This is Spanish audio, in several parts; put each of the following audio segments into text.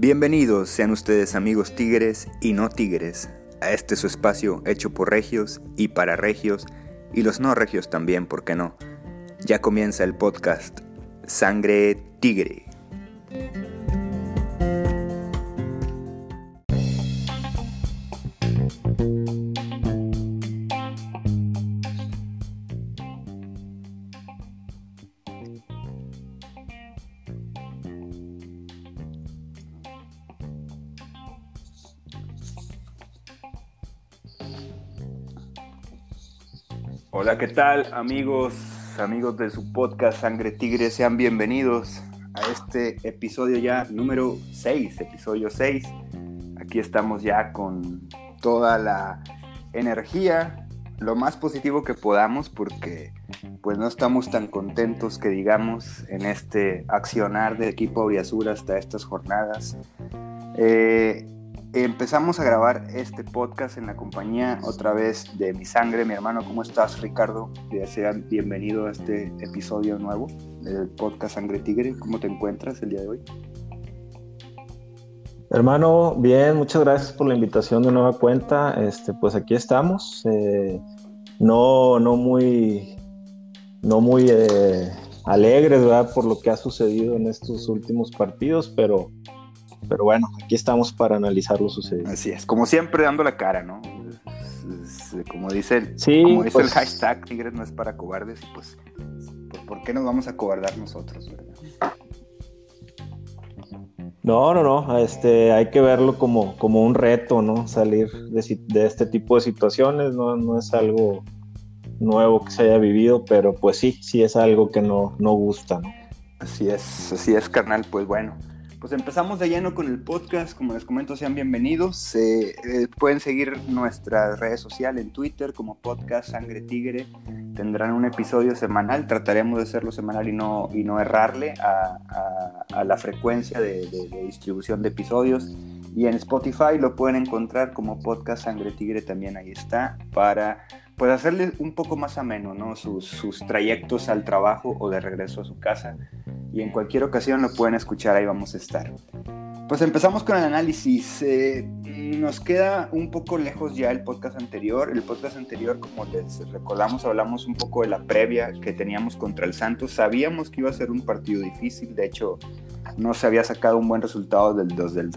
Bienvenidos sean ustedes amigos tigres y no tigres a este su espacio hecho por regios y para regios y los no regios también, ¿por qué no? Ya comienza el podcast Sangre Tigre. ¿Qué tal amigos, amigos de su podcast Sangre Tigre? Sean bienvenidos a este episodio ya número 6, episodio 6. Aquí estamos ya con toda la energía, lo más positivo que podamos porque pues no estamos tan contentos que digamos en este accionar de equipo Auriazur hasta estas jornadas. Eh, Empezamos a grabar este podcast en la compañía otra vez de mi sangre, mi hermano. ¿Cómo estás, Ricardo? Sean bienvenido a este episodio nuevo del podcast Sangre Tigre. ¿Cómo te encuentras el día de hoy? Hermano, bien, muchas gracias por la invitación de nueva cuenta. Este, pues aquí estamos. Eh, no, no muy, no muy eh, alegres, ¿verdad? Por lo que ha sucedido en estos últimos partidos, pero pero bueno, aquí estamos para analizar lo sucedido. Así es, como siempre dando la cara, ¿no? como dice, el, como dice el pues hashtag, Tigres no es para cobardes, y pues, ¿por qué nos vamos a cobardar nosotros? No, no, no, este, hay que verlo como, como un reto, ¿no? Salir de, este tipo de situaciones, no, no, es algo nuevo que se haya vivido, pero pues sí, sí es algo que no, no gusta, ¿no? Así es, así es, carnal, pues bueno. Pues empezamos de lleno con el podcast, como les comento, sean bienvenidos. Eh, pueden seguir nuestras redes sociales en Twitter como podcast Sangre Tigre. Tendrán un episodio semanal, trataremos de hacerlo semanal y no, y no errarle a, la frecuencia de, distribución de episodios. Y en Spotify lo pueden encontrar como podcast Sangre Tigre, también ahí está, para pues hacerle un poco más ameno ¿no? sus, sus trayectos al trabajo o de regreso a su casa y en cualquier ocasión lo pueden escuchar, ahí vamos a estar. Pues empezamos con el análisis. Eh, nos queda un poco lejos ya el podcast anterior. El podcast anterior, como les recordamos, hablamos un poco de la previa que teníamos contra el Santos. Sabíamos que iba a ser un partido difícil. De hecho, no se había sacado un buen resultado del, desde el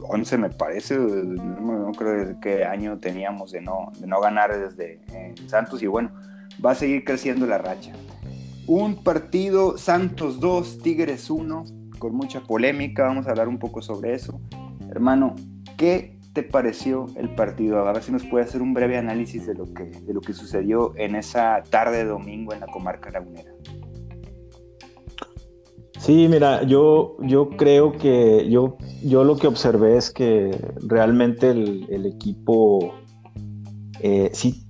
2011, me parece. No, creo qué año teníamos de no, de no ganar desde eh, Santos. Y bueno, va a seguir creciendo la racha. Un partido Santos 2, Tigres 1, con mucha polémica, vamos a hablar un poco sobre eso. Hermano, ¿qué te pareció el partido? A ver si nos puede hacer un breve análisis de lo que, de lo que sucedió en esa tarde de domingo en la comarca lagunera. Sí, mira, yo, yo creo que yo, yo lo que observé es que realmente el, equipo eh, sí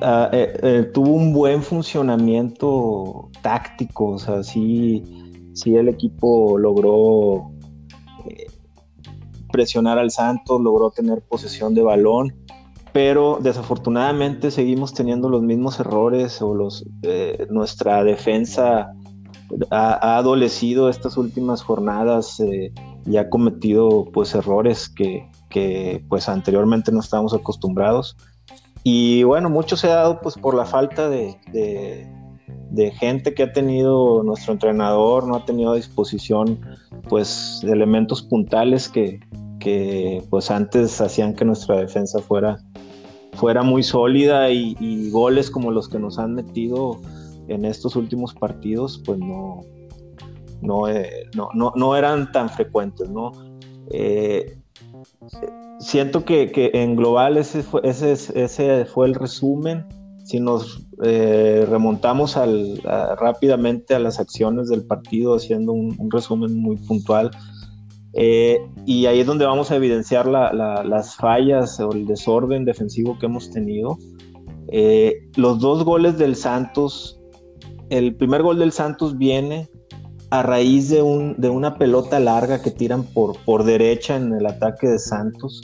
Ah, eh, eh, tuvo un buen funcionamiento táctico, o sea, sí, el equipo logró presionar al Santos, logró tener posesión de balón, pero desafortunadamente seguimos teniendo los mismos errores o los, nuestra defensa ha, adolecido estas últimas jornadas y ha cometido pues errores que, que pues anteriormente no estábamos acostumbrados. Y bueno, mucho se ha dado pues por la falta de, gente que ha tenido nuestro entrenador, no ha tenido a disposición pues elementos puntales que, pues antes hacían que nuestra defensa fuera, fuera muy sólida y, goles como los que nos han metido en estos últimos partidos pues no, no, eh, no, eran tan frecuentes, ¿no? Eh, siento que, en global ese fue, ese, ese fue el resumen. Si nos eh, remontamos al, rápidamente a las acciones del partido, haciendo un, resumen muy puntual, eh, y ahí es donde vamos a evidenciar las fallas o el desorden defensivo que hemos tenido. Eh, los dos goles del Santos, el primer gol del Santos viene a raíz de, un, de una pelota larga que tiran por, por derecha en el ataque de Santos.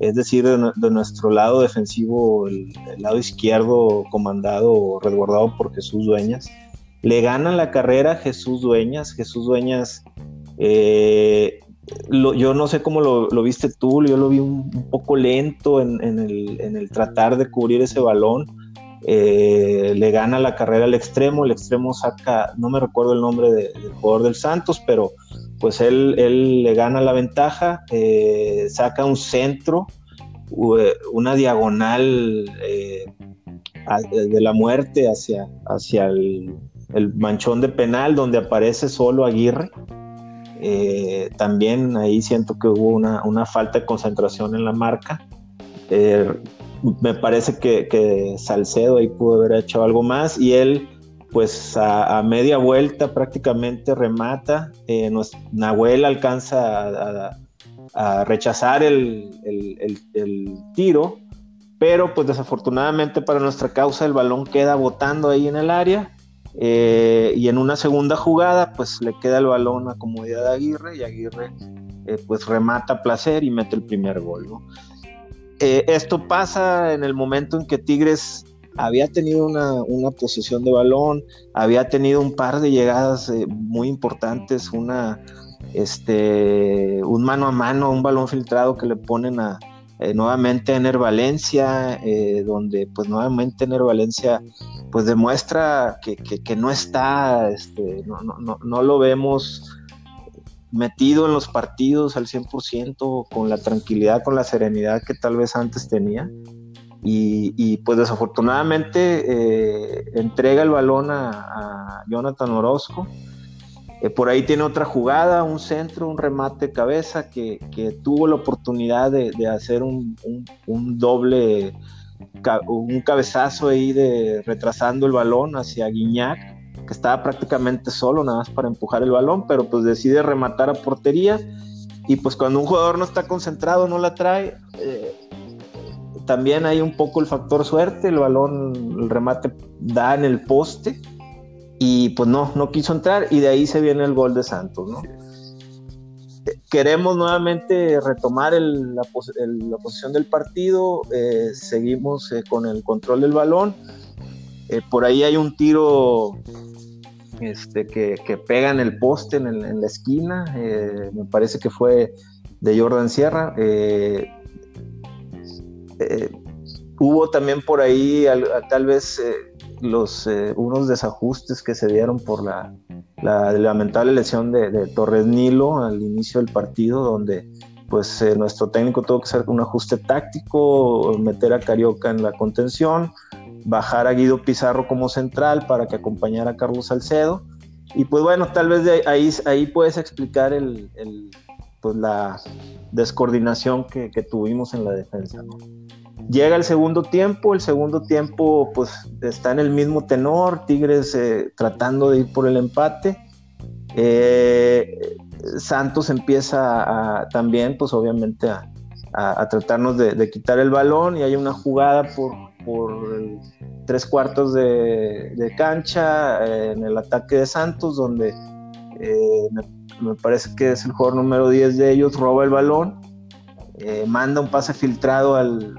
Es decir, de, nuestro lado defensivo, el, lado izquierdo comandado o resguardado por Jesús Dueñas. Le ganan la carrera Jesús Dueñas. Jesús Dueñas eh, yo no sé cómo lo, viste tú, yo lo vi un, poco lento en, el, tratar de cubrir ese balón. Eh, le gana la carrera al extremo, el extremo saca, no me recuerdo el nombre del jugador del Santos, pero pues él, él le gana la ventaja, eh, saca un centro, una diagonal eh, de la muerte hacia, hacia el, el manchón de penal donde aparece solo Aguirre eh, también ahí siento que hubo una, falta de concentración en la marca. Eh, me parece que, Salcedo ahí pudo haber hecho algo más y él pues a, media vuelta prácticamente remata. Eh, Nahuel alcanza a, rechazar el, el, tiro, pero pues desafortunadamente para nuestra causa el balón queda botando ahí en el área eh, y en una segunda jugada, pues le queda el balón a comodidad de Aguirre y Aguirre eh, pues remata placer y mete el primer gol. Eh, esto pasa en el momento en que Tigres había tenido una, una, posesión de balón, había tenido un par de llegadas muy importantes, una, este, un mano a mano, un balón filtrado que le ponen a, nuevamente a Ener Valencia, donde pues nuevamente Ener Valencia pues demuestra que, no está, este, no, lo vemos metido en los partidos al 100%, con la tranquilidad, con la serenidad que tal vez antes tenía. Y, pues desafortunadamente eh, entrega el balón a, Jonathan Orozco. Eh, por ahí tiene otra jugada, un centro, un remate de cabeza que, tuvo la oportunidad de, hacer un, doble un cabezazo ahí de retrasando el balón hacia Guiñac, que estaba prácticamente solo, nada más para empujar el balón, pero pues decide rematar a portería. Y pues cuando un jugador no está concentrado, no la trae, eh, también hay un poco el factor suerte, el balón, el remate da en el poste y pues no, no quiso entrar y de ahí se viene el gol de Santos, queremos nuevamente retomar la, posición del partido, eh, seguimos eh, con el control del balón. Eh, por ahí hay un tiro este, que, pega en el poste, en, la esquina, me parece que fue de Jordan Sierra. hubo también por ahí tal vez unos desajustes que se dieron por la, la lamentable lesión de, Torres Nilo al inicio del partido, donde pues eh, nuestro técnico tuvo que hacer un ajuste táctico, meter a Carioca en la contención, bajar a Guido Pizarro como central para que acompañara a Carlos Salcedo. Y pues bueno, tal vez de ahí, ahí puedes explicar el, pues la descoordinación que, tuvimos en la defensa. Llega el segundo tiempo, el segundo tiempo pues está en el mismo tenor, Tigres eh, tratando de ir por el empate. Eh, Santos empieza también pues obviamente a, tratarnos de, quitar el balón y hay una jugada por, tres cuartos de, cancha eh, en el ataque de Santos donde me, parece que es el jugador número 10 de ellos, roba el balón eh, manda un pase filtrado al,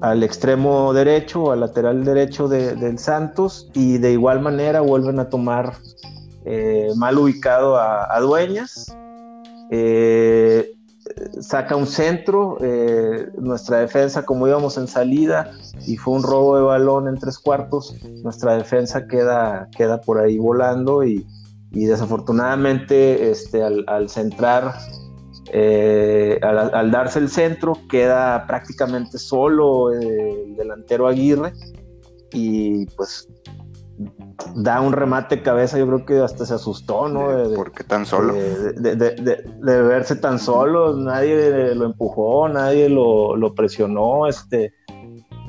al, extremo derecho, al lateral derecho del Santos, y de igual manera vuelven a tomar eh, mal ubicado a, Dueñas. Eh, saca un centro, nuestra defensa, como íbamos en salida y fue un robo de balón en tres cuartos, nuestra defensa queda, queda por ahí volando y, desafortunadamente este, al, al centrar eh, al, darse el centro, queda prácticamente solo eh, el delantero Aguirre y pues da un remate de cabeza, yo creo que hasta se asustó, ¿no? De, porque tan solo? De, verse tan solo, nadie lo empujó, nadie lo, presionó, este...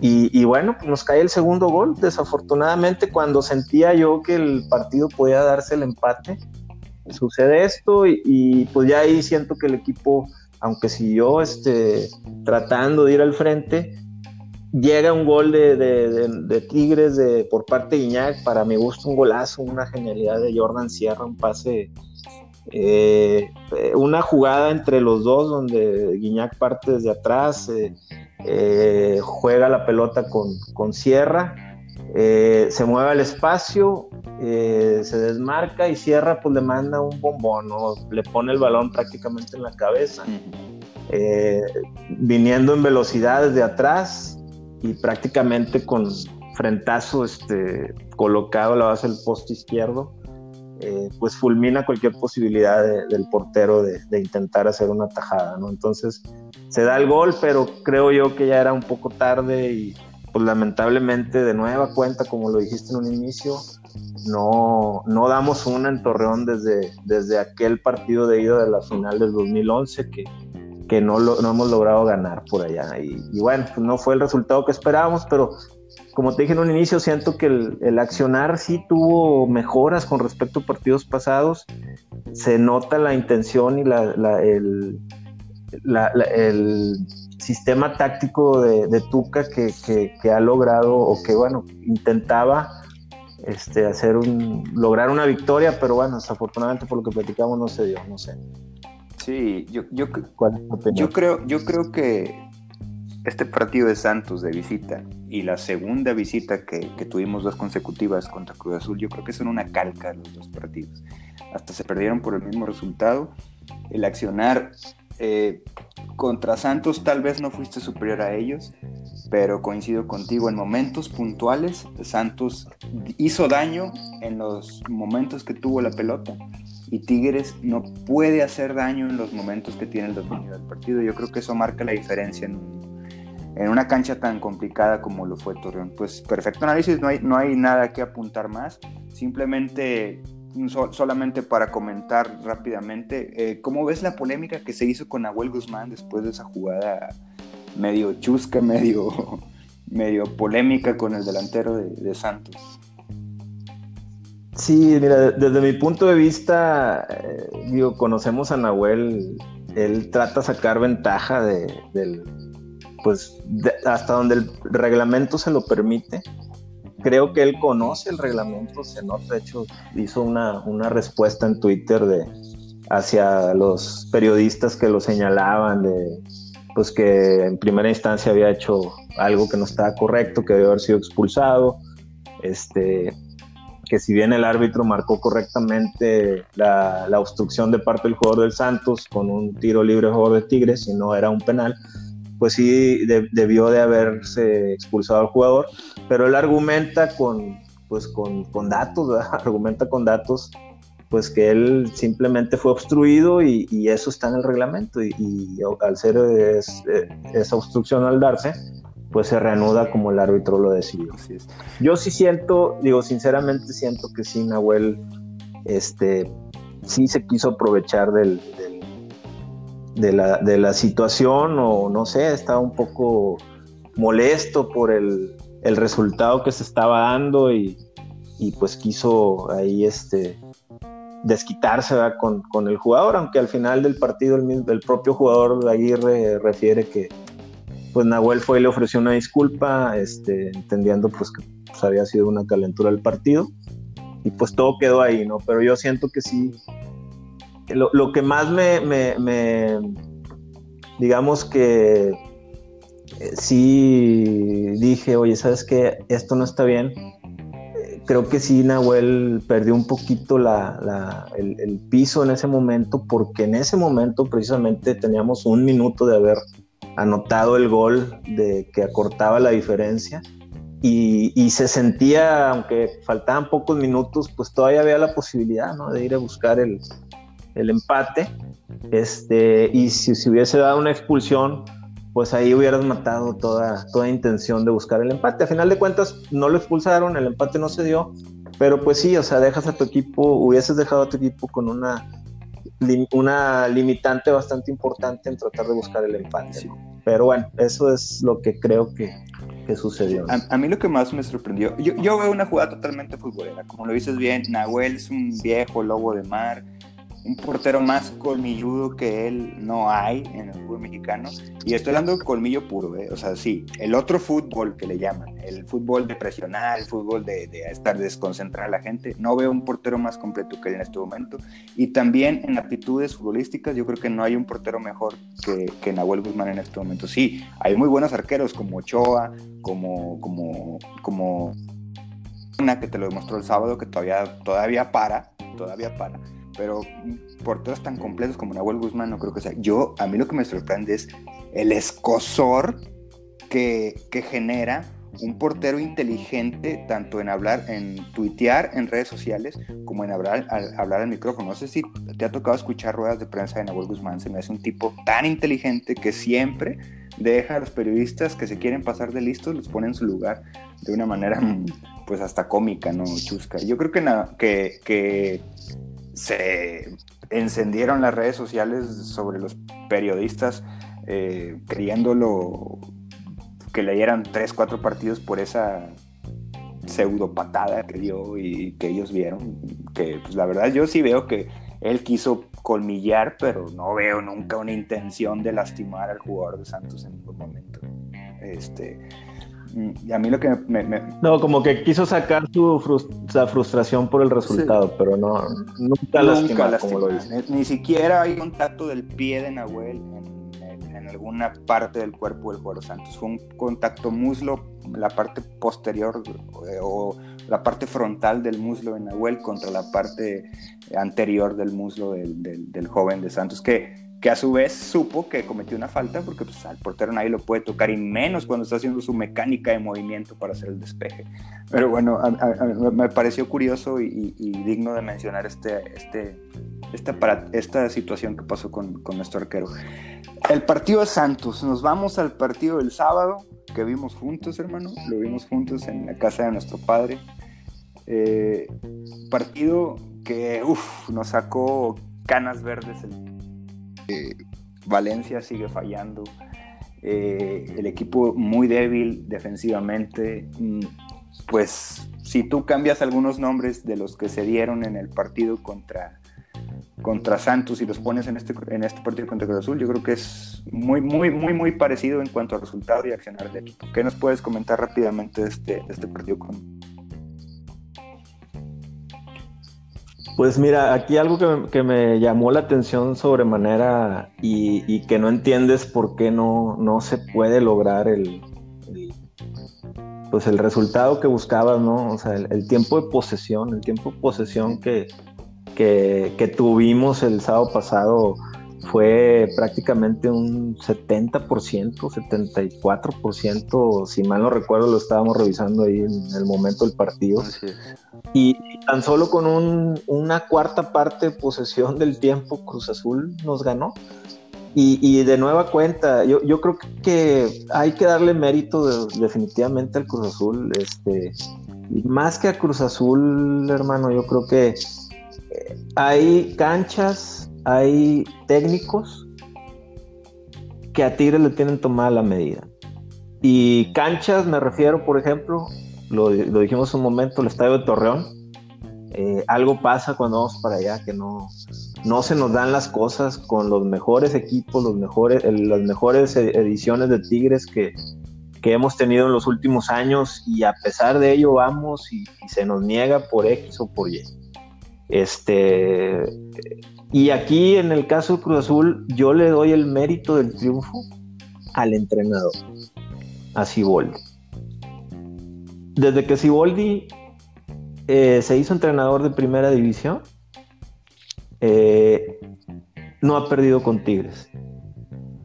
Y, y, bueno, nos cae el segundo gol, desafortunadamente cuando sentía yo que el partido podía darse el empate, sucede esto y, pues ya ahí siento que el equipo, aunque siguió este, tratando de ir al frente, llega un gol de, Tigres de, por parte de Iñak, para mi gusto un golazo, una genialidad de Jordan Sierra, un pase, eh, una jugada entre los dos donde Guiñac parte desde atrás, eh, eh, juega la pelota con, con Sierra eh, se mueve al espacio, eh, se desmarca y cierra, pues le manda un bombón, le pone el balón prácticamente en la cabeza, eh, viniendo en velocidad desde atrás y prácticamente con frentazo este, colocado a la base del poste izquierdo, pues fulmina cualquier posibilidad del portero de, de, intentar hacer una tajada, ¿no? Entonces se da el gol, pero creo yo que ya era un poco tarde y pues lamentablemente de nueva cuenta, como lo dijiste en un inicio, no, no damos una en Torreón desde, desde aquel partido de ida de la final del 2011 que, que no, lo, no hemos logrado ganar por allá. Y, bueno, pues no fue el resultado que esperábamos, pero como te dije en un inicio, siento que el, el, accionar sí tuvo mejoras con respecto a partidos pasados. Se nota la intención y la, la el, la, el sistema táctico de, Tuca que, ha logrado o que, bueno, intentaba este, hacer un, lograr una victoria, pero bueno, desafortunadamente por lo que platicamos no se dio, no sé. Sí, yo, yo, yo, creo, yo creo que este partido de Santos de visita y la segunda visita que, que, tuvimos dos consecutivas contra Cruz Azul, yo creo que son una calca los dos partidos. Hasta se perdieron por el mismo resultado. El accionar eh, contra Santos tal vez no fuiste superior a ellos, pero coincido contigo, en momentos puntuales Santos hizo daño en los momentos que tuvo la pelota y Tigres no puede hacer daño en los momentos que tiene el dominio del partido. Yo creo que eso marca la diferencia en, una cancha tan complicada como lo fue Torreón. Pues perfecto análisis, no hay, no hay nada que apuntar más, simplemente solamente para comentar rápidamente, eh, ¿cómo ves la polémica que se hizo con Nahuel Guzmán después de esa jugada medio chusca, medio, medio polémica con el delantero de, Santos? Sí, mira, desde mi punto de vista, eh, digo, conocemos a Nahuel, él trata de sacar ventaja de, pues, hasta donde el reglamento se lo permite. Creo que él conoce el reglamento, se nota, de hecho hizo una, una respuesta en Twitter de hacia los periodistas que lo señalaban de pues que en primera instancia había hecho algo que no estaba correcto, que debe haber sido expulsado, este, que si bien el árbitro marcó correctamente la, la obstrucción de parte del jugador del Santos con un tiro libre favor de Tigres y no era un penal, pues sí debió de haberse expulsado al jugador, pero él argumenta con, pues con, con datos, argumenta con datos, pues que él simplemente fue obstruido y, y eso está en el reglamento. Y, al ser esa obstrucción al darse, pues se reanuda como el árbitro lo decidió. Yo sí siento, digo, sinceramente siento que sí, Nahuel, este, sí se quiso aprovechar del, de la, de la situación o no sé, estaba un poco molesto por el, el resultado que se estaba dando y, y pues quiso ahí este desquitarse con, con, el jugador, aunque al final del partido el, el propio jugador Aguirre refiere que pues Nahuel fue y le ofreció una disculpa, este, entendiendo pues que pues, había sido una calentura del partido y pues todo quedó ahí, ¿no? Pero yo siento que sí, lo, que más me, digamos que eh, sí dije, oye, ¿sabes qué? Esto no está bien. Creo que sí, Nahuel perdió un poquito el, el, piso en ese momento, porque en ese momento precisamente teníamos un minuto de haber anotado el gol de que acortaba la diferencia. Y, y, se sentía, aunque faltaban pocos minutos, pues todavía había la posibilidad ¿no? de ir a buscar el, el empate. Este, y si se hubiese dado una expulsión, pues ahí hubieras matado toda, toda intención de buscar el empate. A final de cuentas, no lo expulsaron, el empate no se dio, pero pues sí, o sea, dejas a tu equipo, hubieses dejado a tu equipo con una, una limitante bastante importante en tratar de buscar el empate. Pero bueno, eso es lo que creo que, que sucedió. A, mí lo que más me sorprendió, yo, yo veo una jugada totalmente futbolera, como lo dices bien, Nahuel es un viejo lobo de mar, un portero más colmilludo que él no hay en el fútbol mexicano. Y estoy hablando de colmillo puro, ¿eh? o sea, sí, el otro fútbol que le llaman, el fútbol de presionar, el fútbol de, estar desconcentrar a la gente, no veo un portero más completo que él en este momento. Y también en actitudes futbolísticas, yo creo que no hay un portero mejor que, que Nahuel Guzmán en este momento. Sí, hay muy buenos arqueros como Ochoa, como, como, como una que te lo demostró el sábado, que todavía, todavía para, todavía para, pero porteros tan completos como Nahuel Guzmán no creo que sea. Yo, a mí lo que me sorprende es el escosor que, que genera un portero inteligente tanto en hablar, en tuitear en redes sociales como en hablar al, hablar al micrófono. No sé si te ha tocado escuchar ruedas de prensa de Nahuel Guzmán, se me hace un tipo tan inteligente que siempre deja a los periodistas que se quieren pasar de listos, los pone en su lugar de una manera pues hasta cómica, ¿no? Chusca. Yo creo que, que, que se encendieron las redes sociales sobre los periodistas eh, creyéndolo que leyeran tres, cuatro partidos por esa pseudo patada que dio y que ellos vieron. Que pues, la verdad yo sí veo que él quiso colmillar, pero no veo nunca una intención de lastimar al jugador de Santos en ningún momento. Este, y a mí lo que me, No, como que quiso sacar su frustración por el resultado, pero no, nunca, nunca como lo dice. Ni, siquiera hay contacto del pie de Nahuel alguna parte del cuerpo del jugador Santos. Fue un contacto muslo, la parte posterior eh, o la parte frontal del muslo de Nahuel contra la parte anterior del muslo del, joven de Santos, que, que a su vez supo que cometió una falta porque pues, al portero nadie lo puede tocar y menos cuando está haciendo su mecánica de movimiento para hacer el despeje. Pero bueno, me pareció curioso y, digno de mencionar este, este, esta, para, esta situación que pasó con, con nuestro arquero. El partido de Santos, nos vamos al partido del sábado que vimos juntos, hermano, lo vimos juntos en la casa de nuestro padre. Eh, partido que uf, nos sacó canas verdes. Eh, Valencia sigue fallando. Eh, el equipo muy débil defensivamente. Mm, pues si tú cambias algunos nombres de los que se dieron en el partido contra contra Santos y los pones en este, en este partido contra Cruz Azul, yo creo que es muy, muy, muy, muy parecido en cuanto a resultado y accionar del equipo. ¿Qué nos puedes comentar rápidamente de este, este partido con... Pues mira, aquí algo que, me llamó la atención sobremanera y, y, que no entiendes por qué no, no se puede lograr el, pues el resultado que buscabas, ¿no? O sea, el, el, tiempo de posesión, el tiempo de posesión que, que, tuvimos el sábado pasado fue prácticamente un 70%, 74%, si mal no recuerdo, lo estábamos revisando ahí en el momento del partido. Y tan solo con una cuarta parte de posesión del tiempo, Cruz Azul nos ganó. Y, de nueva cuenta, yo, yo, creo que hay que darle mérito definitivamente al Cruz Azul. Este, más que a Cruz Azul, hermano, yo creo que hay canchas, hay técnicos que a Tigres le tienen tomada la medida. Y canchas, me refiero, por ejemplo, lo, dijimos un momento, el estadio de Torreón. Eh, algo pasa cuando vamos para allá, que no, no se nos dan las cosas con los mejores equipos, los mejores, las mejores e, ediciones de Tigres que, que, hemos tenido en los últimos años y a pesar de ello vamos y se nos niega por X o por Y. Este, y aquí en el caso de Cruz Azul, yo le doy el mérito del triunfo al entrenador, a Siboldi. Desde que Siboldi eh, se hizo entrenador de primera división, eh, no ha perdido con Tigres.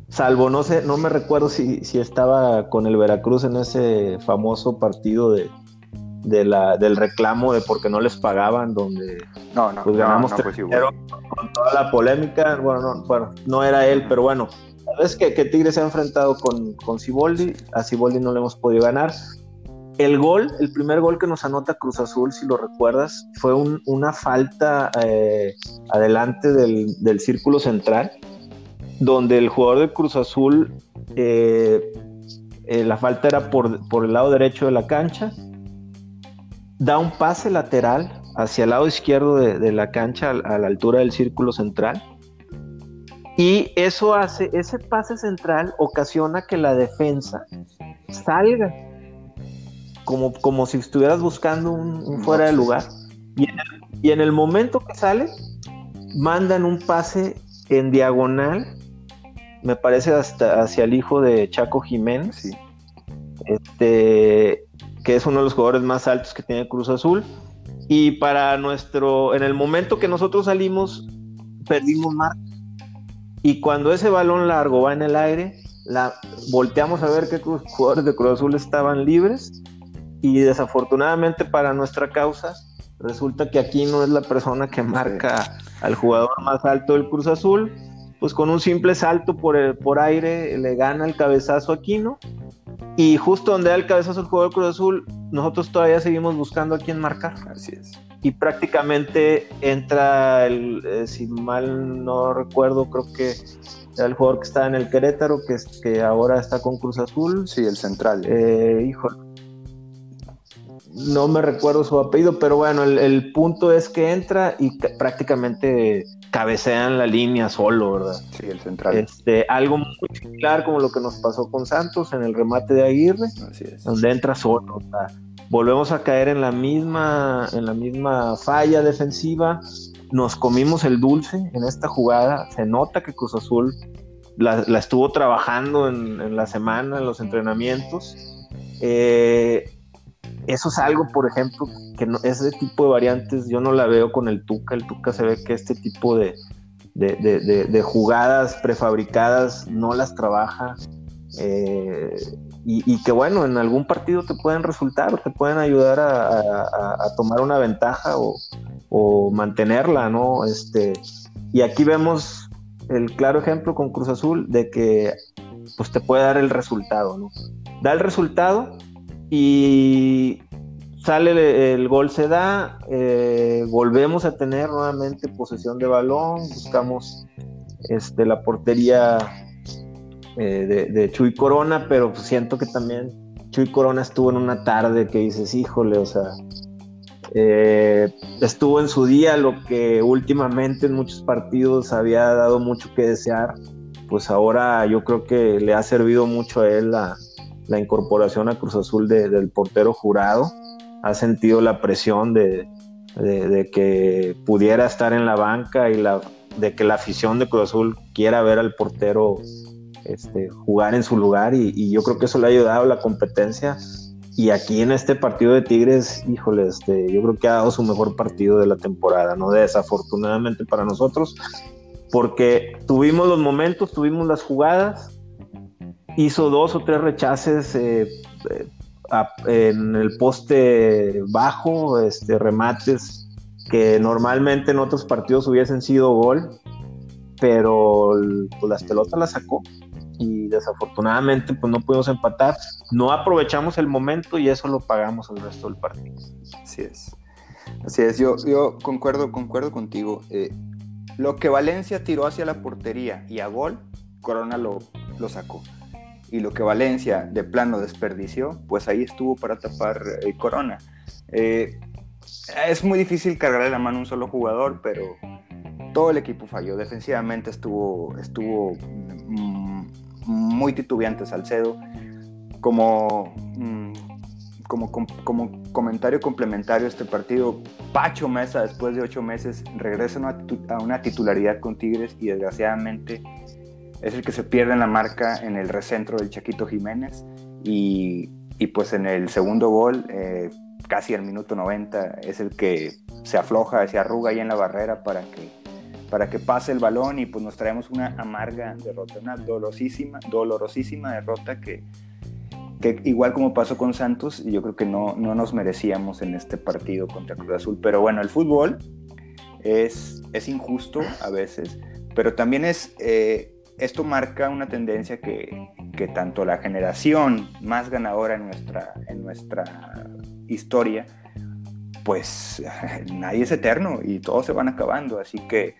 Salvo, no sé, no me recuerdo si, si estaba con el Veracruz en ese famoso partido de, de la, del reclamo de porque no les pagaban, donde no, no, pues ganamos no, con toda la polémica. Bueno, no, bueno, no era él, pero bueno, sabes que, que Tigres se ha enfrentado con, con Ciboldi, a Ciboldi no le hemos podido ganar. El gol, el primer gol que nos anota Cruz Azul, si lo recuerdas, fue una falta eh, adelante del, del, círculo central, donde el jugador de Cruz Azul, eh, eh, la falta era por, por el lado derecho de la cancha, da un pase lateral hacia el lado izquierdo de, la cancha a, la altura del círculo central. Y eso hace, ese pase central ocasiona que la defensa salga como, como si estuvieras buscando un, fuera de lugar. Y en, el, momento que sale, mandan un pase en diagonal, me parece hasta hacia el hijo de Chaco Jiménez. Este, que es uno de los jugadores más altos que tiene Cruz Azul. Y para nuestro, en el momento que nosotros salimos, perdimos marca. Y cuando ese balón largo va en el aire, la, volteamos a ver qué jugadores de Cruz Azul estaban libres. Y desafortunadamente para nuestra causa, resulta que aquí no es la persona que marca al jugador más alto del Cruz Azul. Pues con un simple salto por, el, por aire le gana el cabezazo a Aquino y justo donde da el cabezazo el jugador Cruz Azul, nosotros todavía seguimos buscando a quién marcar. Así es. Y prácticamente entra el, eh, si mal no recuerdo, creo que era el jugador que estaba en el Querétaro, que, que ahora está con Cruz Azul. Sí, el central. Eh, hijo, no me recuerdo su apellido, pero bueno, el, el punto es que entra y prácticamente cabecean la línea solo, ¿verdad? Sí, el central. Este, algo muy similar como lo que nos pasó con Santos en el remate de Aguirre, Así es. donde entra solo. O sea, volvemos a caer en la misma, en la misma falla defensiva. Nos comimos el dulce en esta jugada. Se nota que Cruz Azul la, la estuvo trabajando en, en, la semana, en los entrenamientos. Eh, eso es algo, por ejemplo, que no, ese tipo de variantes yo no la veo con el Tuca. El Tuca se ve que este tipo de, de, de, jugadas prefabricadas no las trabaja. Eh, y, y, que bueno, en algún partido te pueden resultar, te pueden ayudar a, tomar una ventaja o, o, mantenerla, ¿no? Este, y aquí vemos el claro ejemplo con Cruz Azul de que pues te puede dar el resultado, ¿no? Da el resultado y sale el, gol se da, eh, volvemos a tener nuevamente posesión de balón, buscamos este, la portería eh, de, de, Chuy Corona, pero siento que también Chuy Corona estuvo en una tarde que dices, híjole, o sea, eh, estuvo en su día lo que últimamente en muchos partidos había dado mucho que desear, pues ahora yo creo que le ha servido mucho a él la, incorporación a Cruz Azul de, del portero jurado. Ha sentido la presión de, de, de, que pudiera estar en la banca y la, de que la afición de Cruz Azul quiera ver al portero este, jugar en su lugar y, y, yo creo que eso le ha ayudado a la competencia. Y aquí en este partido de Tigres, híjole, este, yo creo que ha dado su mejor partido de la temporada, ¿no? Desafortunadamente para nosotros, porque tuvimos los momentos, tuvimos las jugadas, hizo dos o tres rechaces eh, en el poste bajo, este, remates que normalmente en otros partidos hubiesen sido gol, pero pues, las pelotas las sacó y desafortunadamente pues no pudimos empatar, no aprovechamos el momento y eso lo pagamos el resto del partido. Así es, así es, yo, yo concuerdo, concuerdo contigo. Eh, lo que Valencia tiró hacia la portería y a gol, Corona lo, lo sacó y lo que Valencia de plano desperdició, pues ahí estuvo para tapar eh, Corona. Eh, es muy difícil cargarle la mano a un solo jugador, pero todo el equipo falló. Defensivamente estuvo, estuvo mm, muy titubeante Salcedo. Como, mm, como, como, comentario complementario este partido, Pacho Mesa, después de ocho meses, regresa a una titularidad con Tigres y desgraciadamente es el que se pierde en la marca en el recentro del Chaquito Jiménez y, y pues en el segundo gol, eh, casi al minuto 90, es el que se afloja, se arruga ahí en la barrera para que, para que pase el balón y pues nos traemos una amarga derrota, una dolorosísima, dolorosísima derrota que, que igual como pasó con Santos, yo creo que no, no nos merecíamos en este partido contra Cruz Azul. Pero bueno, el fútbol es, es injusto a veces, pero también es... Eh, esto marca una tendencia que, que, tanto la generación más ganadora en nuestra, en nuestra historia, pues nadie es eterno y todos se van acabando. Así que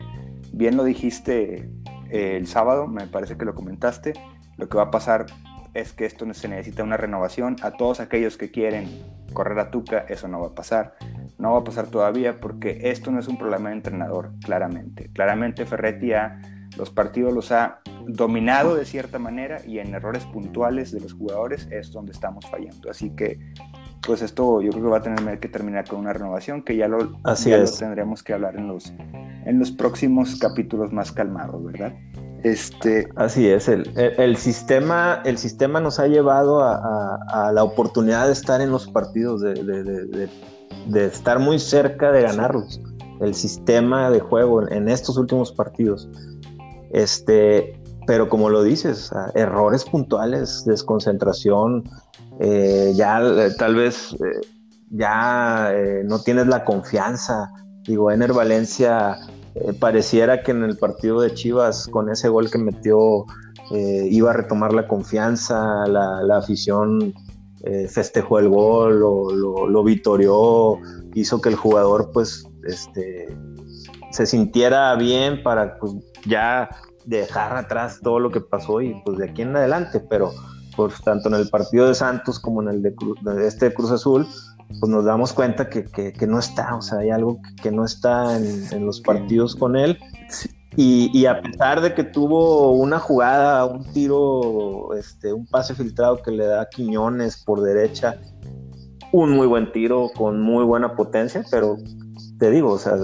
bien lo dijiste eh, el sábado, me parece que lo comentaste, lo que va a pasar es que esto se necesita una renovación. A todos aquellos que quieren correr a Tuca, eso no va a pasar. No va a pasar todavía porque esto no es un problema de entrenador, claramente. Claramente Ferretti ha los partidos los ha dominado de cierta manera y en errores puntuales de los jugadores es donde estamos fallando. Así que, pues esto yo creo que va a tener que terminar con una renovación que ya lo, Así ya es. lo tendremos que hablar en los, en los próximos capítulos más calmados, ¿verdad? Este... Así es, el, el, sistema, el sistema nos ha llevado a, la oportunidad de estar en los partidos, de, de, estar muy cerca de ganarlos. El sistema de juego en, estos últimos partidos. Este, pero como lo dices, errores puntuales, desconcentración, eh, ya eh, tal vez eh, ya no tienes la confianza. Digo, Ener Valencia pareciera que en el partido de Chivas, con ese gol que metió, iba a retomar la confianza, la, afición festejó el gol, lo, lo, lo, vitorió, hizo que el jugador pues este, se sintiera bien para pues, ya dejar atrás todo lo que pasó y pues de aquí en adelante, pero pues tanto en el partido de Santos como en el de, este Cruz Azul, pues nos damos cuenta que, no está, o sea, hay algo que, no está en, los partidos con él. Y, a pesar de que tuvo una jugada, un tiro, este, un pase filtrado que le da a Quiñones por derecha, un muy buen tiro con muy buena potencia, pero te digo, o sea,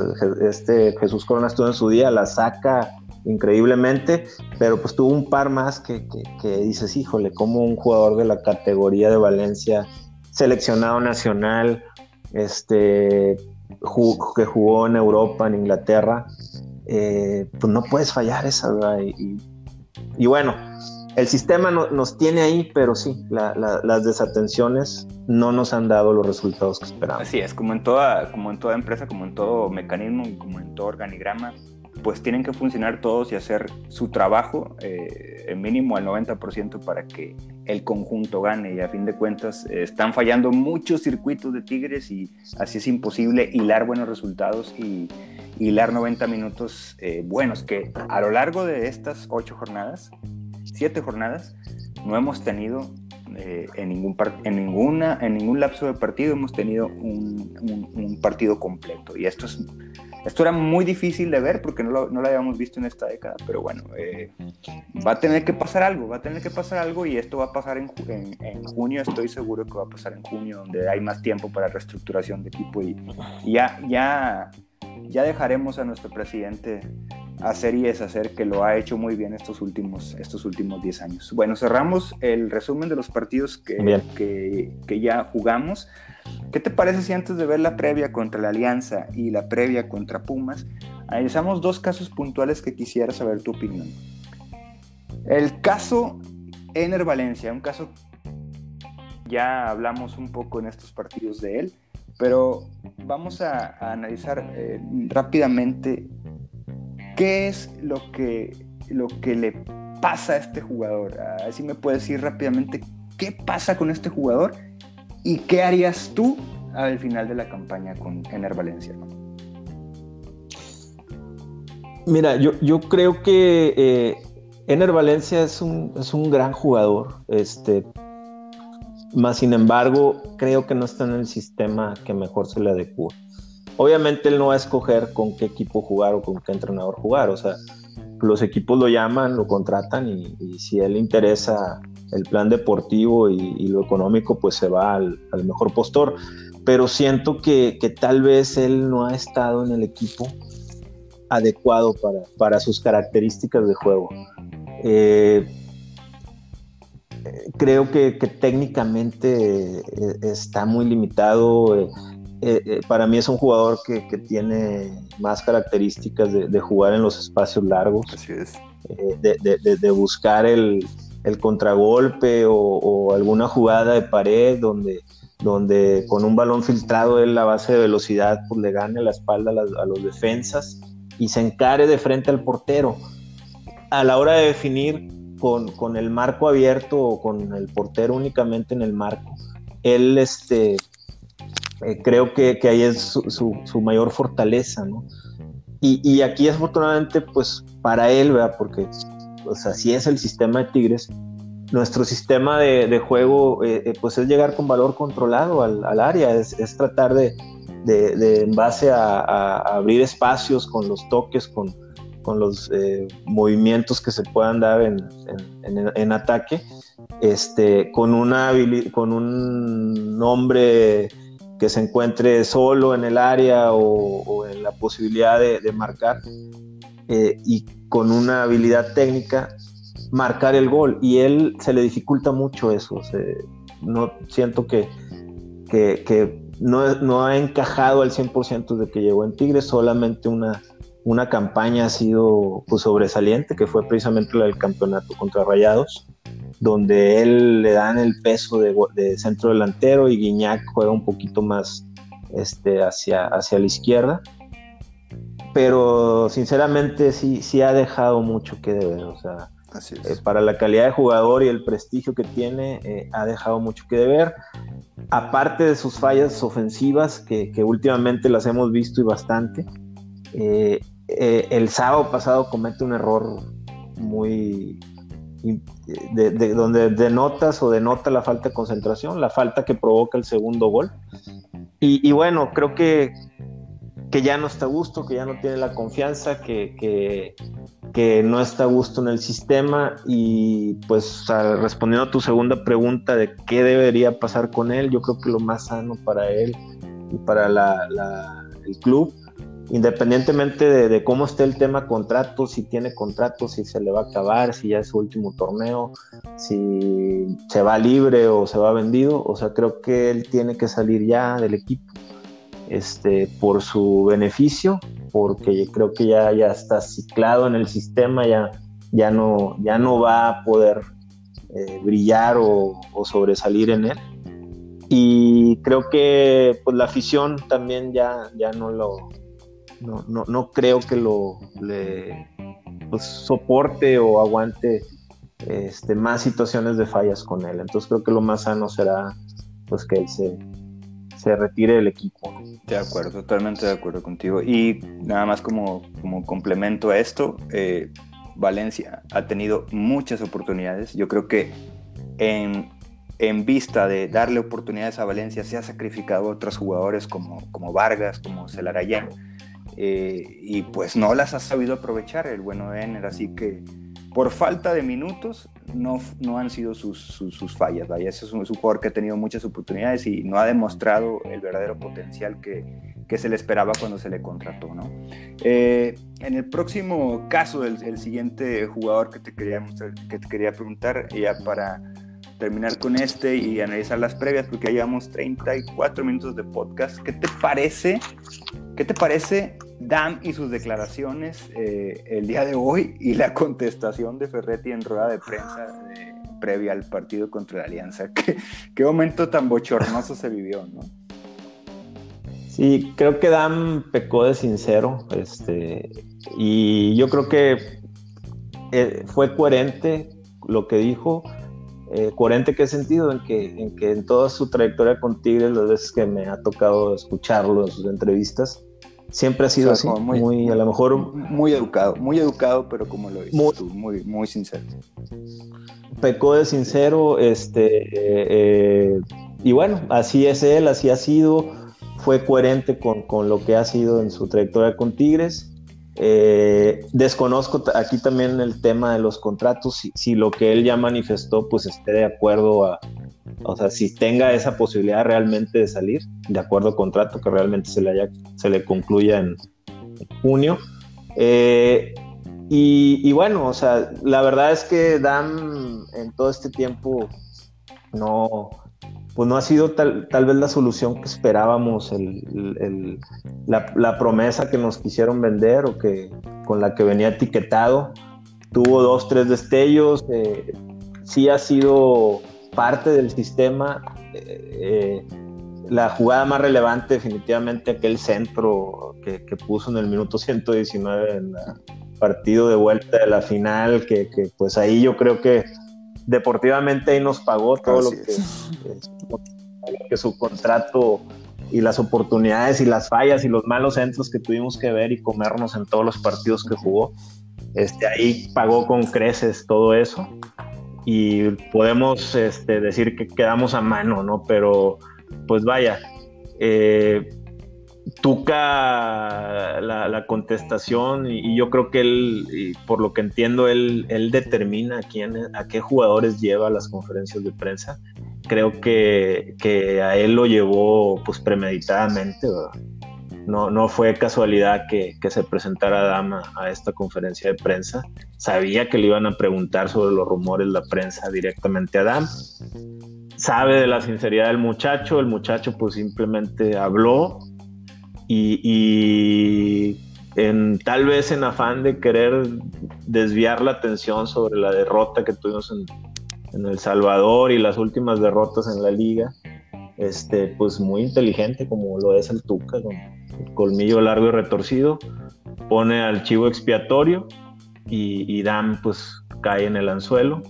este Jesús Corona estuvo en su día, la saca increíblemente, pero pues tuvo un par más que, que, dices, híjole, como un jugador de la categoría de Valencia, seleccionado nacional, este, que jugó en Europa, en Inglaterra, eh, pues no puedes fallar esa, ¿verdad? Y, bueno, el sistema nos tiene ahí, pero sí, las desatenciones no nos han dado los resultados que esperábamos. Así es, como en toda, como en toda empresa, como en todo mecanismo, como en todo organigrama, pues tienen que funcionar todos y hacer su trabajo, eh, mínimo al 90% para que el conjunto gane. Y a fin de cuentas eh, están fallando muchos circuitos de Tigres y así es imposible hilar buenos resultados y hilar 90 minutos eh, buenos, que a lo largo de estas ocho jornadas, siete jornadas, no hemos tenido eh, en, ningún en, ninguna, en ningún lapso de partido hemos tenido un, un partido completo. Y esto es esto era muy difícil de ver porque no lo, no lo habíamos visto en esta década, pero bueno, eh, va a tener que pasar algo, va a tener que pasar algo y esto va a pasar en, en, junio, estoy seguro que va a pasar en junio, donde hay más tiempo para reestructuración de equipo y, ya, ya, ya dejaremos a nuestro presidente hacer y deshacer, que lo ha hecho muy bien estos últimos, estos últimos 10 años. Bueno, cerramos el resumen de los partidos que, que, que ya jugamos. ¿Qué te parece si antes de ver la previa contra la Alianza y la previa contra Pumas, analizamos dos casos puntuales que quisiera saber tu opinión? El caso Ener Valencia, un caso ya hablamos un poco en estos partidos de él, pero vamos a, analizar eh, rápidamente qué es lo que, lo que le pasa a este jugador. Así me puedes decir rápidamente qué pasa con este jugador ¿Y qué harías tú al final de la campaña con Ener Valencia? Mira, yo, yo creo que eh, Ener Valencia es un, es un gran jugador, este, más sin embargo, creo que no está en el sistema que mejor se le adecua. Obviamente él no va a escoger con qué equipo jugar o con qué entrenador jugar, o sea, los equipos lo llaman, lo contratan y, si él interesa el plan deportivo y, lo económico pues se va al, mejor postor. Pero siento que, tal vez él no ha estado en el equipo adecuado para, sus características de juego. Eh, creo que, técnicamente eh, está muy limitado. Eh, para mí es un jugador que, tiene más características de, jugar en los espacios largos, de, buscar el, el contragolpe o, alguna jugada de pared donde, donde con un balón filtrado en la base de velocidad pues le gane la espalda a, los defensas y se encare de frente al portero. A la hora de definir con, el marco abierto o con el portero únicamente en el marco, él este, eh, creo que, ahí es su, mayor fortaleza, ¿no? Y, y, aquí afortunadamente pues para él, ¿verdad? Porque sea, si es el sistema de Tigres, nuestro sistema de, juego eh, eh, pues es llegar con valor controlado al, área, es, tratar de, en base a, abrir espacios con los toques, con, los eh, movimientos que se puedan dar en, ataque, este, con, una, con un hombre que se encuentre solo en el área o, en la posibilidad de, marcar, eh, y con una habilidad técnica marcar el gol y él se le dificulta mucho eso. no siento que, que, no, no, ha encajado al 100% de que llegó en Tigres, solamente una, una campaña ha sido pues, sobresaliente, que fue precisamente la del campeonato contra Rayados, donde él le dan el peso de, de centro delantero y Guiñac juega un poquito más este, hacia, hacia la izquierda. Pero sinceramente sí, sí ha dejado mucho que deber. O sea, eh, para la calidad de jugador y el prestigio que tiene, eh, ha dejado mucho que deber. Aparte de sus fallas ofensivas, que, últimamente las hemos visto y bastante, eh, el sábado pasado comete un error muy, de, donde denotas o denota la falta de concentración, la falta que provoca el segundo gol. Y, bueno, creo que, que, ya no está a gusto, que ya no tiene la confianza, que, que, no está a gusto en el sistema. Y pues respondiendo a tu segunda pregunta de qué debería pasar con él, yo creo que lo más sano para él y para el club independientemente de, cómo esté el tema contrato, si tiene contrato, si se le va a acabar, si ya es su último torneo, si se va libre o se va vendido, o sea, creo que él tiene que salir ya del equipo este, por su beneficio, porque creo que ya, ya está ciclado en el sistema, ya, ya, no, ya no va a poder eh, brillar o, o sobresalir en él. Y creo que pues la afición también ya, ya no lo no, no, no creo que lo le, pues, soporte o aguante este, más situaciones de fallas con él. Entonces creo que lo más sano será pues que él se, se retire del equipo. De acuerdo, totalmente de acuerdo contigo. Y nada más como, como complemento a esto, eh, Valencia ha tenido muchas oportunidades. Yo creo que en, en, vista de darle oportunidades a Valencia se ha sacrificado a otros jugadores como, como Vargas, como Celarayán eh, y pues no las ha sabido aprovechar el bueno Ener, así que por falta de minutos no, no han sido sus, sus, fallas. Vaya, es un, jugador que ha tenido muchas oportunidades y no ha demostrado el verdadero potencial que, que se le esperaba cuando se le contrató. ¿no? Eh, en el próximo caso, el, siguiente jugador que te, quería que te quería preguntar, ya para terminar con este y analizar las previas, porque ya llevamos 34 minutos de podcast, ¿qué te parece? ¿Qué te parece Dam y sus declaraciones eh, el día de hoy y la contestación de Ferretti en rueda de prensa previa al partido contra la Alianza. ¿Qué, qué momento tan bochornoso se vivió, ¿no? Sí, creo que Dam pecó de sincero, este, y yo creo que eh, fue coherente lo que dijo. Eh, coherente qué sentido en que, en que en toda su trayectoria con Tigres las veces que me ha tocado escucharlo en sus entrevistas Siempre ha sido así, muy, a lo mejor... Muy educado, muy educado, pero como lo dices muy, tú, muy, muy sincero. Pecó de sincero, este, eh, y bueno, así es él, así ha sido, fue coherente con, con lo que ha sido en su trayectoria con Tigres. Eh, desconozco aquí también el tema de los contratos, si, si, lo que él ya manifestó pues esté de acuerdo a, o sea, si tenga esa posibilidad realmente de salir, de acuerdo al contrato que realmente se le, haya, se le concluya en, junio. Eh, y, bueno, o sea, la verdad es que Dan en todo este tiempo no, pues no ha sido tal, tal vez la solución que esperábamos, el, la, promesa que nos quisieron vender o que con la que venía etiquetado. Tuvo dos, tres destellos, eh, sí ha sido parte del sistema. Eh, eh, la jugada más relevante definitivamente aquel centro que, puso en el minuto 119 en el partido de vuelta de la final, que, pues ahí yo creo que deportivamente ahí nos pagó todo lo que, que, su contrato y las oportunidades y las fallas y los malos centros que tuvimos que ver y comernos en todos los partidos que jugó. Este, ahí pagó con creces todo eso y podemos este, decir que quedamos a mano, ¿no? Pero pues vaya, eh, Tuca la, contestación y, yo creo que él, por lo que entiendo, él, él determina a, quién, a qué jugadores lleva las conferencias de prensa. Creo que, que a él lo llevó pues premeditadamente, no, no fue casualidad que, se presentara Dama a esta conferencia de prensa. Sabía que le iban a preguntar sobre los rumores la prensa directamente a Adam. Sabe de la sinceridad del muchacho, el muchacho pues simplemente habló y, en, tal vez en afán de querer desviar la atención sobre la derrota que tuvimos en, El Salvador y las últimas derrotas en la liga, este, pues muy inteligente como lo es el Tuca, con el colmillo largo y retorcido, pone al chivo expiatorio y, Dan pues cae en el anzuelo.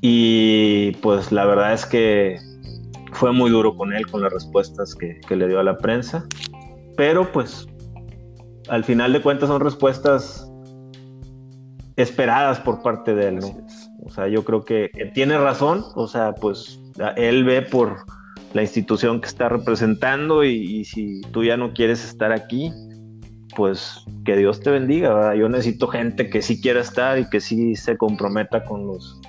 Y pues la verdad es que fue muy duro con él, con las respuestas que le dio a la prensa. Pero pues al final de cuentas son respuestas esperadas por parte de él, O sea, yo creo que tiene razón, o sea, pues él ve por la institución que está representando y, si tú ya no quieres estar aquí, pues que Dios te bendiga. Yo necesito gente que sí quiera estar y que sí se comprometa con los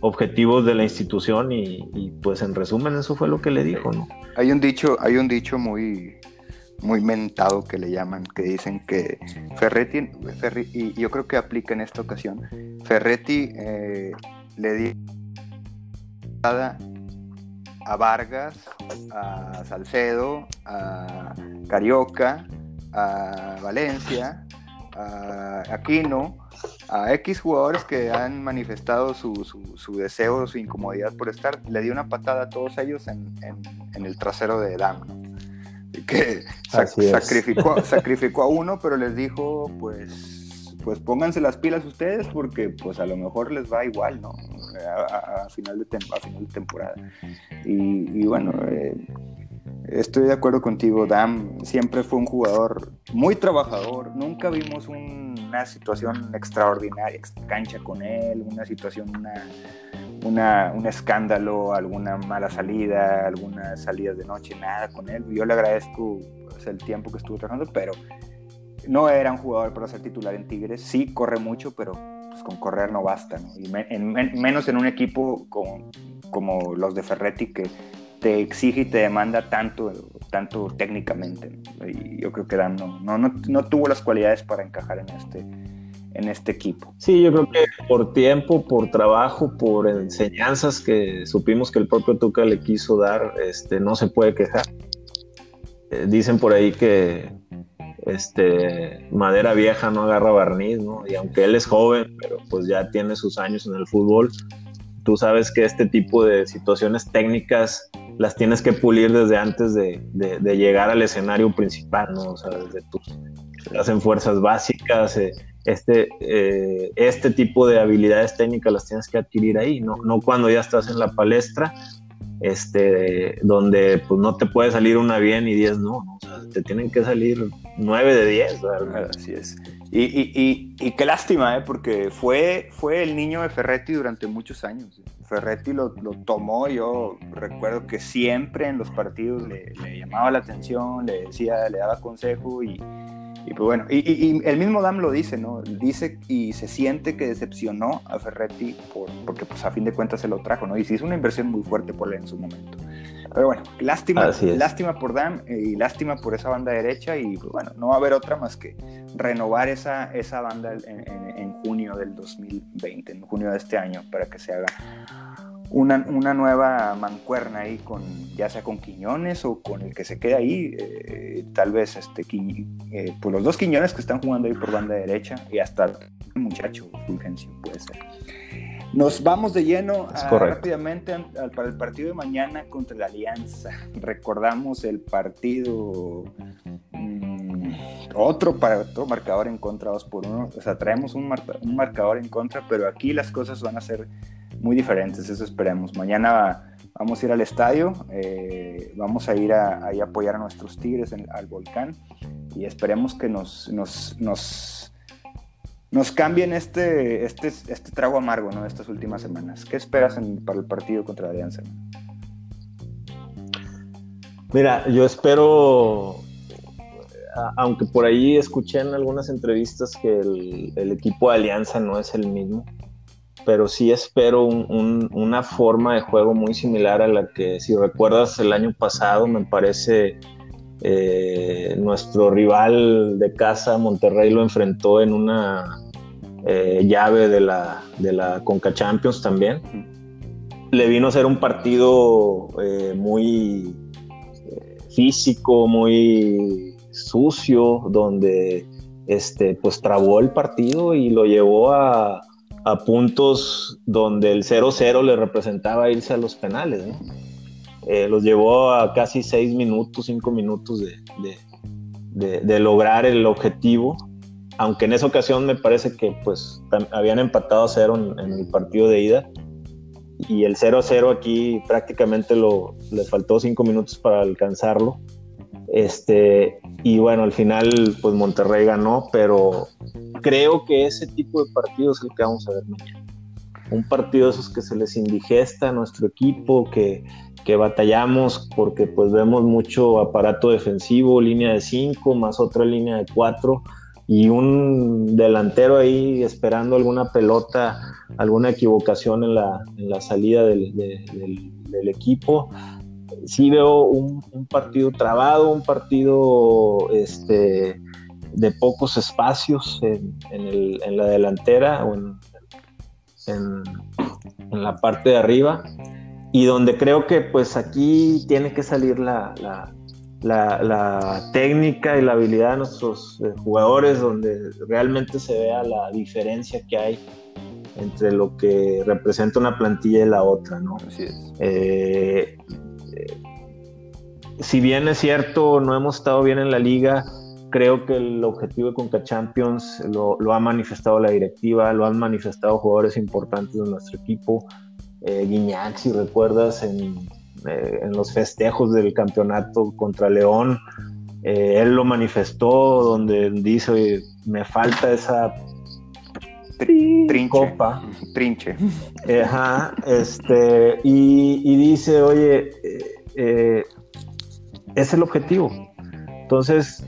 objetivos de la institución y, pues en resumen eso fue lo que le dijo, ¿no? Hay un dicho, hay un dicho muy muy mentado que le llaman, que dicen que Ferretti, y yo creo que aplica en esta ocasión, Ferretti eh, le dio a Vargas, a Salcedo, a Carioca, a Valencia, a Aquino, a X jugadores que han manifestado su, su, deseo, su incomodidad por estar, le dio una patada a todos ellos en, el trasero de Dam, que sacrificó, sacrificó a uno, pero les dijo, pues pues pónganse las pilas ustedes porque pues a lo mejor les va igual, ¿no? A, final, de final de temporada. Y, bueno, eh, estoy de acuerdo contigo, Dam siempre fue un jugador muy trabajador, nunca vimos una situación extraordinaria, cancha con él, una situación, una, un escándalo, alguna mala salida, algunas salidas de noche, nada con él. Yo le agradezco pues, el tiempo que estuvo trabajando, pero no era un jugador para ser titular en Tigres, sí corre mucho, pero pues, con correr no basta, ¿no? Menos en un equipo como, los de Ferretti que te exige y te demanda tanto, tanto técnicamente. Y yo creo que no, no, no, tuvo las cualidades para encajar en este, en este equipo. Sí, yo creo que por tiempo, por trabajo, por enseñanzas que supimos que el propio Tuca le quiso dar, este, no se puede quejar. Eh, dicen por ahí que este, madera vieja no agarra barniz, ¿no? Y aunque él es joven, pero pues ya tiene sus años en el fútbol, tú sabes que este tipo de situaciones técnicas las tienes que pulir desde antes de, llegar al escenario principal, ¿no? O sea, desde tus, hacen fuerzas básicas, eh, este, eh, este tipo de habilidades técnicas las tienes que adquirir ahí, ¿no? No cuando ya estás en la palestra este, donde pues no te puede salir una bien y diez no, o sea, te tienen que salir nueve de diez. Así es. Y, y, y, qué lástima, ¿eh? porque fue, fue el niño de Ferretti durante muchos años. Ferretti lo, lo tomó, yo recuerdo que siempre en los partidos le, le llamaba la atención, le decía, le daba consejo y, y pues bueno, y, el mismo Dam lo dice, ¿no? Dice y se siente que decepcionó a Ferretti por, porque pues a fin de cuentas se lo trajo, ¿no? Y sí hizo una inversión muy fuerte por él en su momento. Pero bueno, lástima, lástima por Dam eh, y lástima por esa banda derecha y pues bueno, no va a haber otra más que renovar esa, esa banda en, en junio del 2020, en junio de este año, para que se haga una, nueva mancuerna ahí con ya sea con Quiñones o con el que se quede ahí eh, tal vez este eh, pues los dos Quiñones que están jugando ahí por banda derecha y hasta el muchacho Fulgencio puede ser. Nos vamos de lleno rápidamente para el partido de mañana contra la Alianza. Recordamos el partido mm, otro, para, otro marcador en contra dos por uno. O sea traemos un, un marcador en contra pero aquí las cosas van a ser muy diferentes, eso esperemos. Mañana vamos a ir al estadio, eh, vamos a ir a, apoyar a nuestros Tigres al volcán y esperemos que nos, nos, nos, nos cambien este, este, este trago amargo ¿no? estas últimas semanas. ¿Qué esperas para el partido contra Alianza? Mira, yo espero, aunque por ahí escuché en algunas entrevistas que el equipo de Alianza no es el mismo, pero sí espero una forma de juego muy similar a la que, si recuerdas, el año pasado me parece Eh, nuestro rival de casa, Monterrey, lo enfrentó en una eh, llave de la, de la Conca Champions también. Le vino a ser un partido eh, muy físico, muy sucio, donde este, pues trabó el partido y lo llevó a, a puntos donde el 0-0 le representaba irse a los penales. los llevó a casi seis minutos, cinco minutos de, de, lograr el objetivo aunque en esa ocasión me parece que pues habían empatado a cero en, el partido de ida y el 0-0 aquí prácticamente les faltó cinco minutos para alcanzarlo. Este, y bueno, al final pues Monterrey ganó, pero creo que ese tipo de partidos es el que vamos a ver mañana. Un partido de esos que se les indigesta a nuestro equipo, que, que batallamos porque pues vemos mucho aparato defensivo, línea de 5 más otra línea de 4 y un delantero ahí esperando alguna pelota, alguna equivocación en la, en la salida del, del, equipo. Sí veo un, partido trabado, un partido este, de pocos espacios en, el, en la delantera o en, en, la parte de arriba y donde creo que pues aquí tiene que salir la, la, técnica y la habilidad de nuestros eh, jugadores, donde realmente se vea la diferencia que hay entre lo que representa una plantilla y la otra, ¿no? Eh, eh, si bien es cierto, no hemos estado bien en la liga, creo que el objetivo de Conca Champions lo, lo ha manifestado la directiva, lo han manifestado jugadores importantes de nuestro equipo. Guiñac, si recuerdas, en, eh, los festejos del campeonato contra León. Eh, él lo manifestó donde dice, me falta esa trinche, copa. Trinche. Ajá, este, y, dice, oye, eh, es el objetivo. Entonces,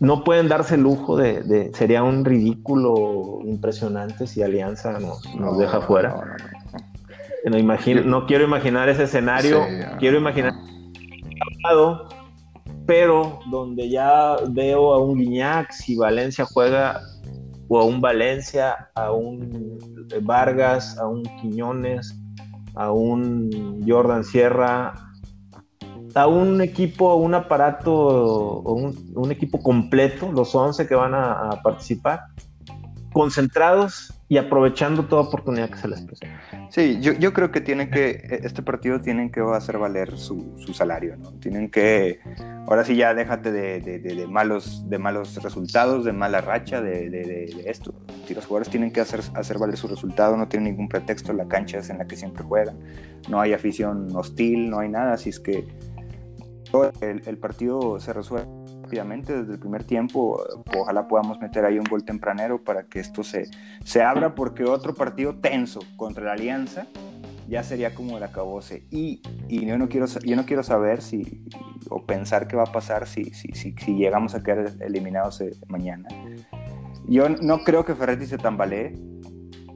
no pueden darse el lujo de, sería un ridículo impresionante si Alianza nos, deja fuera. No, imagino, no quiero imaginar ese escenario, quiero imaginar pero donde ya veo a un Guiñac, si Valencia juega, o a un Valencia, a un Vargas, a un Quiñones, a un Jordan Sierra, a un equipo, un aparato, un, un equipo completo, los 11 que van a, a participar, concentrados y aprovechando toda oportunidad que se les presenta. Sí, yo, creo que tienen que, e, este partido tienen que hacer valer su, su salario, ¿no? Tienen que, ahora sí ya déjate de, de, de, malos, de malos resultados, de mala racha, de, esto. Los jugadores tienen que hacer, hacer valer su resultado, no tienen ningún pretexto, la cancha es en la que siempre juegan, no hay afición hostil, no hay nada, así es que el, el partido se resuelve rápidamente desde el primer tiempo. Ojalá podamos meter ahí un gol tempranero para que esto se, se abra, porque otro partido tenso contra la Alianza ya sería como el acabose. Y, y yo, no quiero, yo no quiero saber si, o pensar qué va a pasar si, si, si, si llegamos a quedar eliminados eh, mañana. Yo no creo que Ferretti se tambalee,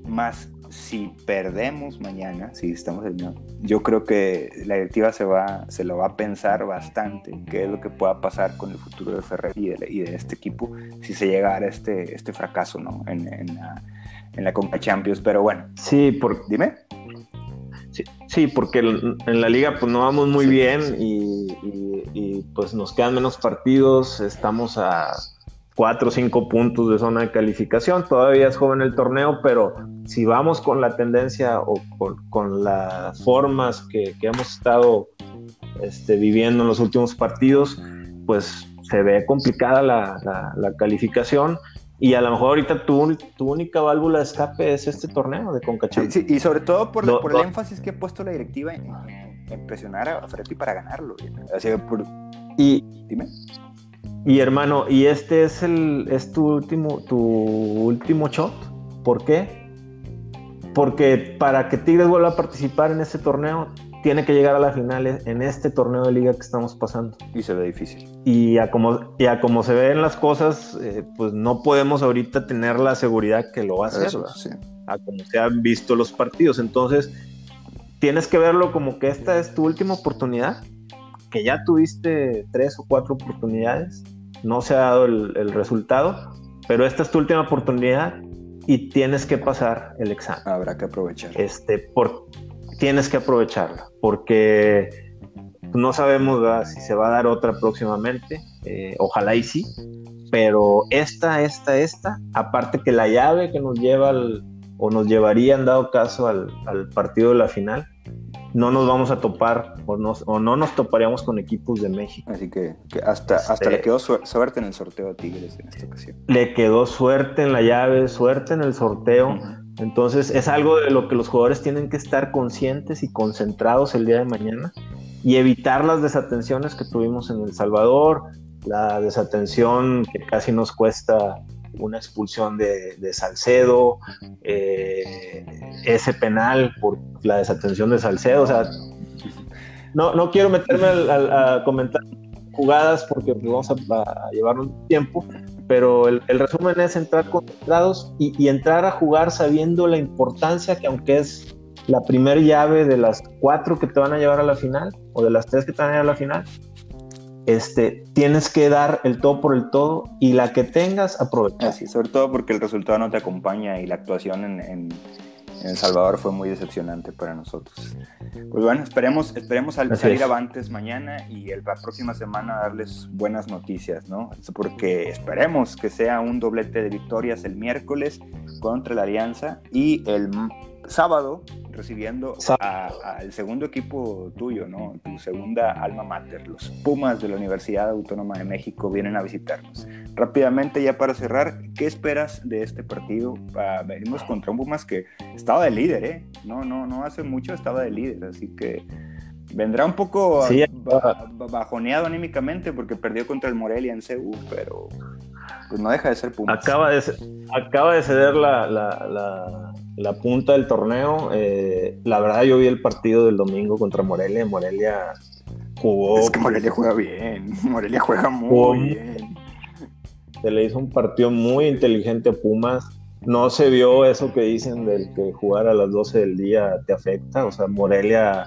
más si perdemos mañana, si estamos eliminados, yo creo que la directiva se, va, se lo va a pensar bastante, qué es lo que pueda pasar con el futuro de Ferrer y de, este equipo si se llegara a este, este fracaso ¿no? en, la, en la Conca Champions. Pero bueno, sí, por... dime. Sí, porque en la liga pues no vamos muy bien y, y pues nos quedan menos partidos, estamos a cuatro o cinco puntos de zona de calificación. Todavía es joven el torneo, pero si vamos con la tendencia o con, las formas que, hemos estado este, viviendo en los últimos partidos, pues se ve complicada la, calificación. Y a lo mejor ahorita tu, tu, única válvula de escape es este torneo de Concacham. Sí, y sobre todo por, por el énfasis que ha puesto la directiva en, presionar a Ferretti para ganarlo. y, dime. Y hermano, ¿y este es el es tu último tu último shot? ¿Por qué? Porque para que Tigres vuelva a participar en este torneo tiene que llegar a la final en este torneo de liga que estamos pasando. Y se ve difícil. Y a como, y a como se ven las cosas, eh, pues no podemos ahorita tener la seguridad que lo va a hacer. A como se han visto los partidos. Entonces, tienes que verlo como que esta es tu última oportunidad que ya tuviste tres o cuatro oportunidades, no se ha dado el, resultado, pero esta es tu última oportunidad y tienes que pasar el examen. Habrá que aprovechar. Este, por, tienes que aprovecharla, porque no sabemos si se va a dar otra próximamente, eh, ojalá y sí, pero esta, esta, esta, aparte que la llave que nos lleva o nos llevaría en dado caso al, partido de la final, no nos vamos a topar o, no nos toparíamos con equipos de México. Así que, hasta, hasta este le quedó suerte en el sorteo a Tigres en esta ocasión. Le quedó suerte en la llave, suerte en el sorteo. Entonces es algo de lo que los jugadores tienen que estar conscientes y concentrados el día de mañana y evitar las desatenciones que tuvimos en El Salvador, la desatención que casi nos cuesta una expulsión de, Salcedo, eh, ese penal por la desatención de Salcedo, o sea, no, no quiero meterme a, comentar jugadas porque vamos a, llevar un tiempo, pero el, resumen es entrar concentrados y, y, entrar a jugar sabiendo la importancia que aunque es la primera llave de las cuatro que te van a llevar a la final o de las tres que te van a llevar a la final, este, tienes que dar el todo por el todo y la que tengas, aprovechar. Así, sobre todo porque el resultado no te acompaña y la actuación en, El Salvador fue muy decepcionante para nosotros. Pues bueno, esperemos, esperemos salir avantes mañana y la próxima semana darles buenas noticias, ¿no? Porque esperemos que sea un doblete de victorias el miércoles contra la Alianza y el sábado recibiendo al segundo equipo tuyo, ¿no? Tu segunda alma mater, los Pumas de la Universidad Autónoma de México vienen a visitarnos. Rápidamente, ya para cerrar, ¿qué esperas de este partido? Uh, venimos contra un Pumas que estaba de líder, ¿eh? No, no, no hace mucho estaba de líder, así que vendrá un poco bajoneado anímicamente porque perdió contra el Morelia en CU, pero pues no deja de ser Pumas. Acaba de, acaba de ceder la, la, la, punta del torneo. Eh, la verdad, yo vi el partido del domingo contra Morelia. Morelia jugó. Es que Morelia juega bien. Morelia juega muy bien. Se le hizo un partido muy inteligente a Pumas. No se vio eso que dicen del que jugar a las 12 del día te afecta. O sea, Morelia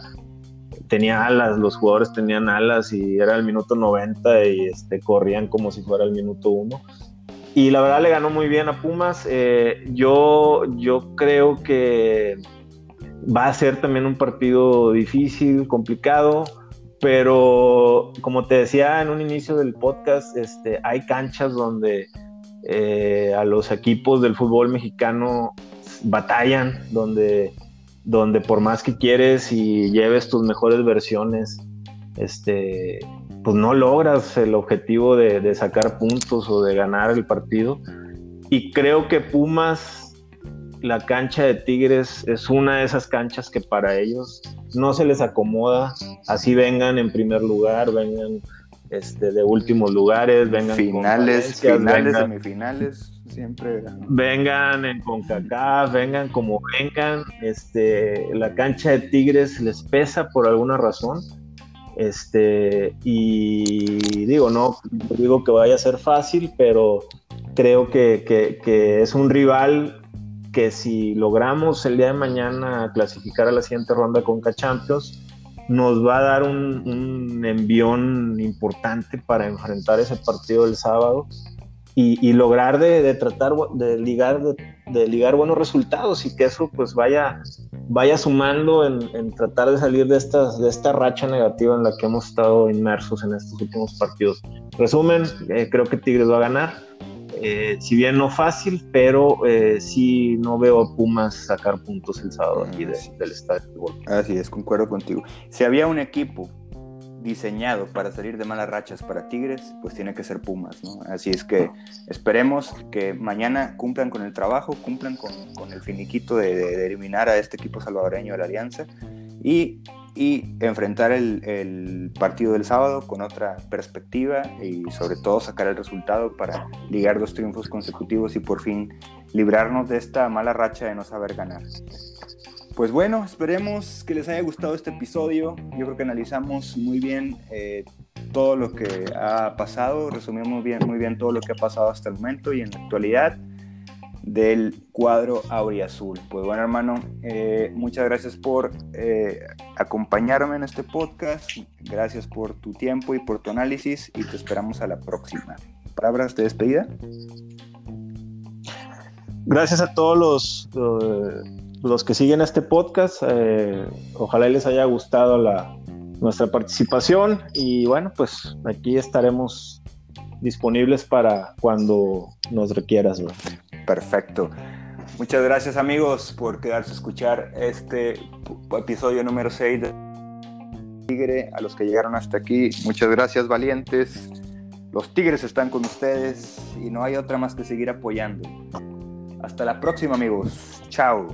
tenía alas, los jugadores tenían alas y era el minuto 90 y este, corrían como si fuera el minuto 1 y la verdad le ganó muy bien a Pumas. Eh, yo, yo creo que va a ser también un partido difícil, complicado, pero como te decía en un inicio del podcast, este, hay canchas donde eh, a los equipos del fútbol mexicano batallan, donde, donde por más que quieres y lleves tus mejores versiones, este, pues no logras el objetivo de, sacar puntos o de ganar el partido. Y creo que Pumas, la cancha de Tigres, es una de esas canchas que para ellos no se les acomoda. Así vengan en primer lugar, vengan este, de últimos lugares, vengan finales, finales, semifinales, siempre vengan en CONCACAF, vengan como vengan, este, la cancha de Tigres les pesa por alguna razón este, y digo, no digo que vaya a ser fácil, pero creo que, es un rival que si logramos el día de mañana clasificar a la siguiente ronda con Champions, nos va a dar un, un, envión importante para enfrentar ese partido del sábado y, lograr de, tratar de ligar, de, ligar buenos resultados y que eso pues vaya, vaya sumando en, tratar de salir de, estas, de esta racha negativa en la que hemos estado inmersos en estos últimos partidos. Resumen, eh, creo que Tigres va a ganar. Eh, si bien no fácil, pero eh, sí no veo a Pumas sacar puntos el sábado aquí del estadio. Así es, concuerdo contigo. Si había un equipo diseñado para salir de malas rachas para Tigres, pues tiene que ser Pumas, ¿no? Así es que esperemos que mañana cumplan con el trabajo, cumplan con, el finiquito de, eliminar a este equipo salvadoreño de la Alianza y, enfrentar el, partido del sábado con otra perspectiva y sobre todo sacar el resultado para ligar dos triunfos consecutivos y por fin librarnos de esta mala racha de no saber ganar. Pues bueno, esperemos que les haya gustado este episodio. Yo creo que analizamos muy bien eh, todo lo que ha pasado, resumimos muy bien todo lo que ha pasado hasta el momento y en la actualidad. del cuadro auriazul. Pues bueno, hermano, eh, muchas gracias por eh, acompañarme en este podcast. Gracias por tu tiempo y por tu análisis y te esperamos a la próxima. Palabras de despedida. Gracias a todos los, que siguen este podcast. Eh, ojalá les haya gustado la, nuestra participación y bueno, pues aquí estaremos disponibles para cuando nos requieras. Perfecto. Muchas gracias amigos por quedarse a escuchar este episodio número 6 de Tigre. A los que llegaron hasta aquí, muchas gracias valientes. Los Tigres están con ustedes y no hay otra más que seguir apoyando. Hasta la próxima amigos. Chao.